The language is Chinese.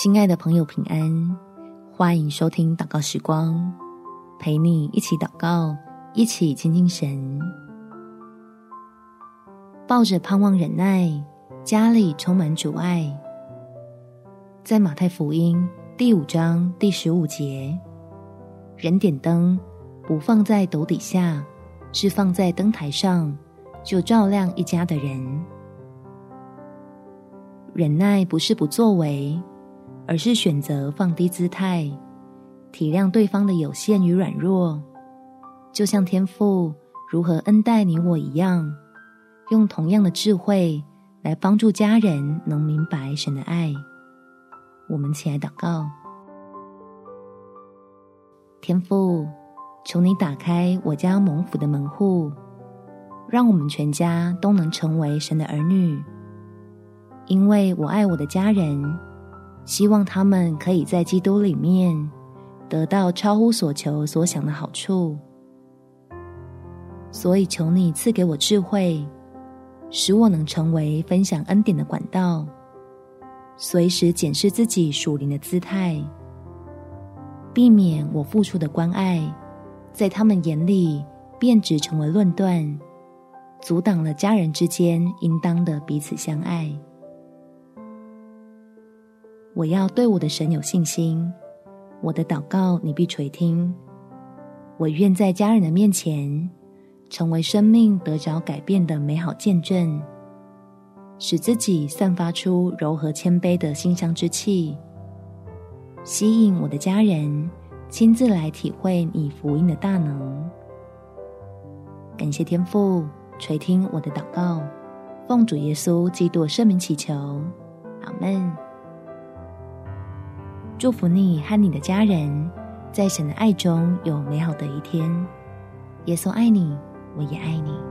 亲爱的朋友，平安！欢迎收听祷告时光，陪你一起祷告，一起亲近神。抱着盼望忍耐，家里充满阻碍。在马太福音第五章第十五节，人点灯不放在斗底下，是放在灯台上，就照亮一家的人。忍耐不是不作为。而是选择放低姿态，体谅对方的有限与软弱，就像天父如何恩待你我一样，用同样的智慧来帮助家人能明白神的爱。我们起来祷告，天父，求你打开我家蒙福的门户，让我们全家都能成为神的儿女，因为我爱我的家人。希望他们可以在基督里面得到超乎所求所想的好处，所以求你赐给我智慧，使我能成为分享恩典的管道，随时检视自己属灵的姿态，避免我付出的关爱在他们眼里变质成为论断，阻挡了家人之间应当的彼此相爱。我要对我的神有信心，我的祷告你必垂听。我愿在家人的面前，成为生命得着改变的美好见证，使自己散发出柔和谦卑的馨香之气，吸引我的家人亲自来体会你福音的大能。感谢天父垂听我的祷告，奉主耶稣基督圣名祈求，阿门。祝福你和你的家人，在神的爱中有美好的一天。耶稣爱你，我也爱你。